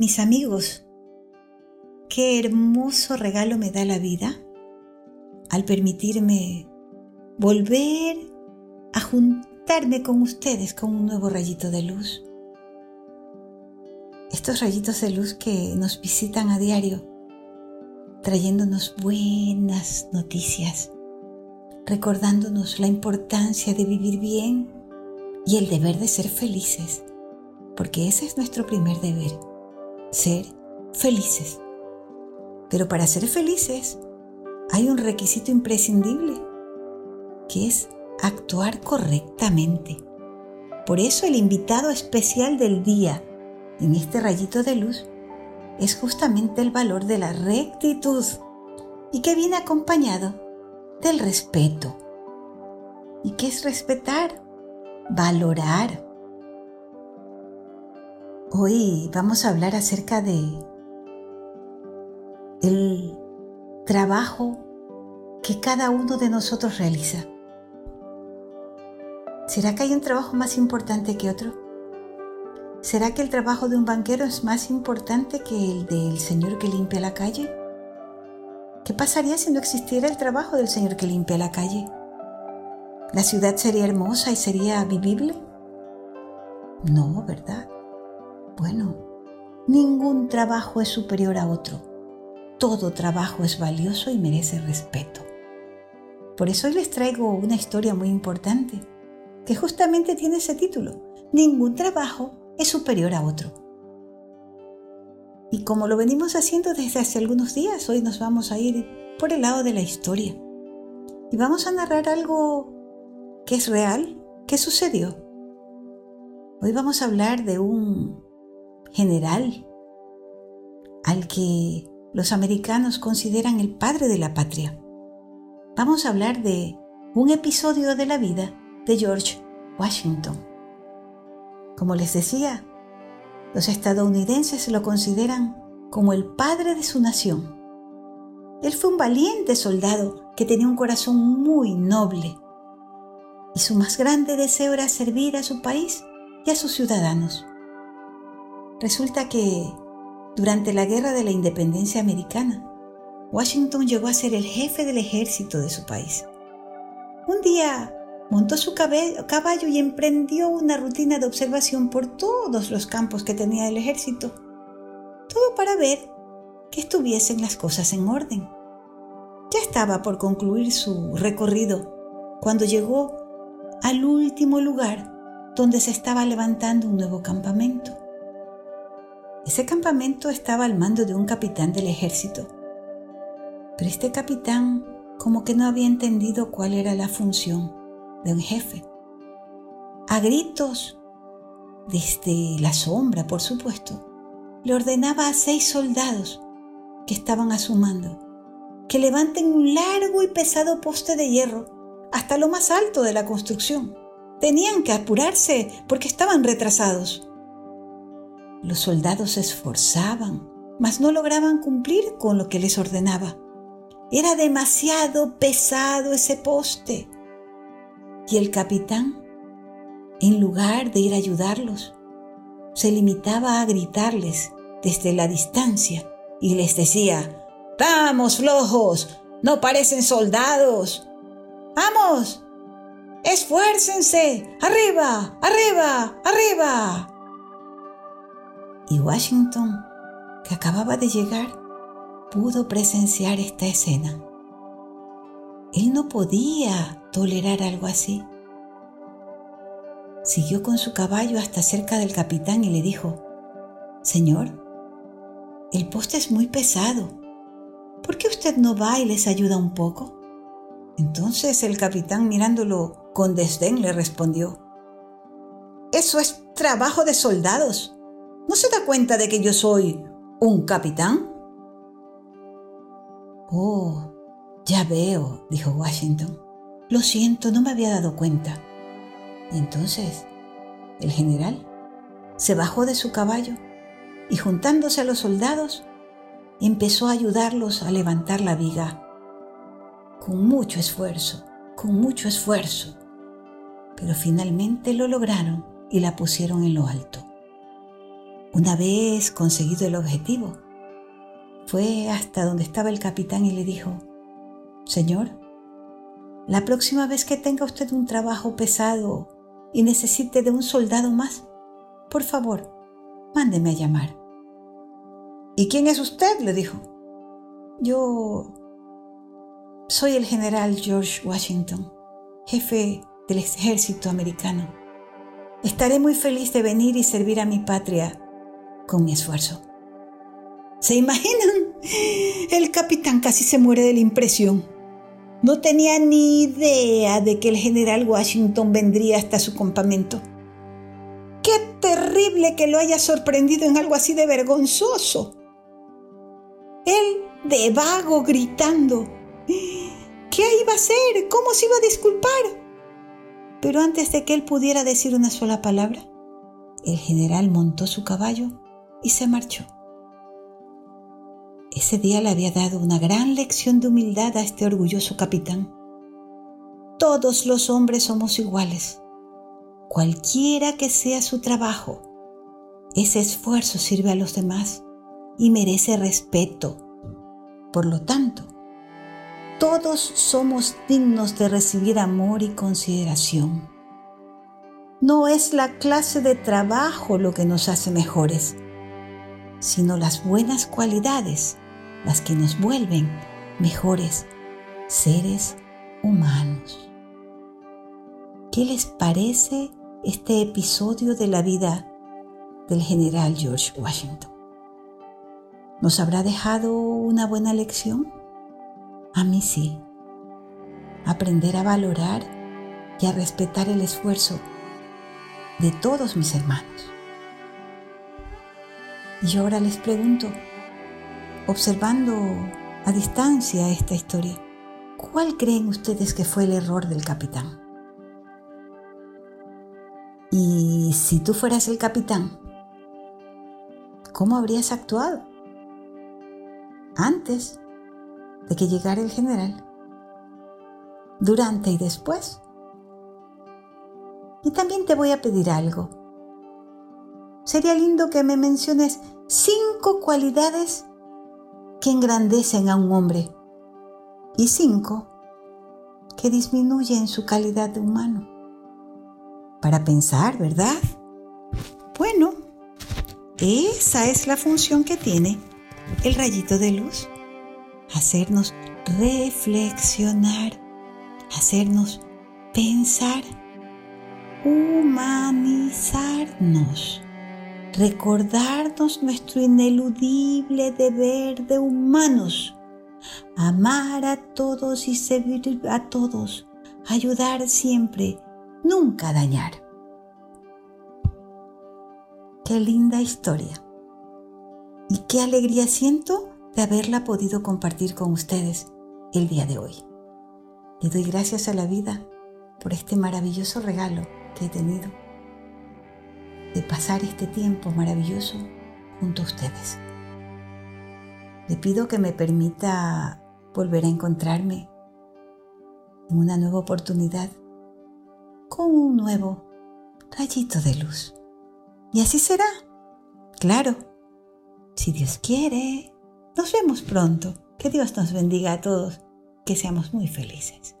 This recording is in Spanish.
Mis amigos, qué hermoso regalo me da la vida al permitirme volver a juntarme con ustedes con un nuevo rayito de luz. Estos rayitos de luz que nos visitan a diario, trayéndonos buenas noticias, recordándonos la importancia de vivir bien y el deber de ser felices, porque ese es nuestro primer deber ser felices. Pero para ser felices hay un requisito imprescindible, que es actuar correctamente. Por eso el invitado especial del día en este rayito de luz es justamente el valor de la rectitud y que viene acompañado del respeto. ¿Y qué es respetar? Valorar, Hoy vamos a hablar acerca de el trabajo que cada uno de nosotros realiza. ¿Será que hay un trabajo más importante que otro? ¿Será que el trabajo de un banquero es más importante que el del señor que limpia la calle? ¿Qué pasaría si no existiera el trabajo del señor que limpia la calle? ¿La ciudad sería hermosa y sería vivible? No, ¿verdad? Bueno, ningún trabajo es superior a otro. Todo trabajo es valioso y merece respeto. Por eso hoy les traigo una historia muy importante, que justamente tiene ese título. Ningún trabajo es superior a otro. Y como lo venimos haciendo desde hace algunos días, hoy nos vamos a ir por el lado de la historia. Y vamos a narrar algo que es real, que sucedió. Hoy vamos a hablar de un general al que los americanos consideran el padre de la patria. Vamos a hablar de un episodio de la vida de George Washington. Como les decía, los estadounidenses lo consideran como el padre de su nación. Él fue un valiente soldado que tenía un corazón muy noble y su más grande deseo era servir a su país y a sus ciudadanos. Resulta que durante la Guerra de la Independencia Americana, Washington llegó a ser el jefe del ejército de su país. Un día montó su caballo y emprendió una rutina de observación por todos los campos que tenía el ejército, todo para ver que estuviesen las cosas en orden. Ya estaba por concluir su recorrido cuando llegó al último lugar donde se estaba levantando un nuevo campamento. Ese campamento estaba al mando de un capitán del ejército, pero este capitán como que no había entendido cuál era la función de un jefe. A gritos, desde la sombra, por supuesto, le ordenaba a seis soldados que estaban a su mando que levanten un largo y pesado poste de hierro hasta lo más alto de la construcción. Tenían que apurarse porque estaban retrasados. Los soldados se esforzaban, mas no lograban cumplir con lo que les ordenaba. Era demasiado pesado ese poste. Y el capitán, en lugar de ir a ayudarlos, se limitaba a gritarles desde la distancia y les decía, ¡Vamos, flojos! ¡No parecen soldados! ¡Vamos! ¡Esfuércense! ¡Arriba! ¡Arriba! ¡Arriba! Y Washington, que acababa de llegar, pudo presenciar esta escena. Él no podía tolerar algo así. Siguió con su caballo hasta cerca del capitán y le dijo, Señor, el poste es muy pesado. ¿Por qué usted no va y les ayuda un poco? Entonces el capitán mirándolo con desdén le respondió, Eso es trabajo de soldados. ¿No se da cuenta de que yo soy un capitán? Oh, ya veo, dijo Washington. Lo siento, no me había dado cuenta. Y entonces el general se bajó de su caballo y juntándose a los soldados, empezó a ayudarlos a levantar la viga. Con mucho esfuerzo, con mucho esfuerzo. Pero finalmente lo lograron y la pusieron en lo alto. Una vez conseguido el objetivo, fue hasta donde estaba el capitán y le dijo, Señor, la próxima vez que tenga usted un trabajo pesado y necesite de un soldado más, por favor, mándeme a llamar. ¿Y quién es usted? le dijo. Yo soy el general George Washington, jefe del ejército americano. Estaré muy feliz de venir y servir a mi patria con mi esfuerzo. ¿Se imaginan? El capitán casi se muere de la impresión. No tenía ni idea de que el general Washington vendría hasta su campamento. ¡Qué terrible que lo haya sorprendido en algo así de vergonzoso! Él de vago gritando. ¿Qué iba a hacer? ¿Cómo se iba a disculpar? Pero antes de que él pudiera decir una sola palabra, el general montó su caballo y se marchó. Ese día le había dado una gran lección de humildad a este orgulloso capitán. Todos los hombres somos iguales. Cualquiera que sea su trabajo, ese esfuerzo sirve a los demás y merece respeto. Por lo tanto, todos somos dignos de recibir amor y consideración. No es la clase de trabajo lo que nos hace mejores, sino las buenas cualidades las que nos vuelven mejores seres humanos. ¿Qué les parece este episodio de la vida del general George Washington? ¿Nos habrá dejado una buena lección? A mí sí. Aprender a valorar y a respetar el esfuerzo de todos mis hermanos. Y ahora les pregunto, observando a distancia esta historia, ¿cuál creen ustedes que fue el error del capitán? Y si tú fueras el capitán, ¿cómo habrías actuado? Antes de que llegara el general, durante y después. Y también te voy a pedir algo. Sería lindo que me menciones cinco cualidades que engrandecen a un hombre y cinco que disminuyen su calidad de humano. Para pensar, ¿verdad? Bueno, esa es la función que tiene el rayito de luz. Hacernos reflexionar, hacernos pensar, humanizarnos recordarnos nuestro ineludible deber de humanos, amar a todos y servir a todos, ayudar siempre, nunca dañar. Qué linda historia. Y qué alegría siento de haberla podido compartir con ustedes el día de hoy. Le doy gracias a la vida por este maravilloso regalo que he tenido de pasar este tiempo maravilloso junto a ustedes. Le pido que me permita volver a encontrarme en una nueva oportunidad con un nuevo rayito de luz. Y así será. Claro, si Dios quiere, nos vemos pronto. Que Dios nos bendiga a todos, que seamos muy felices.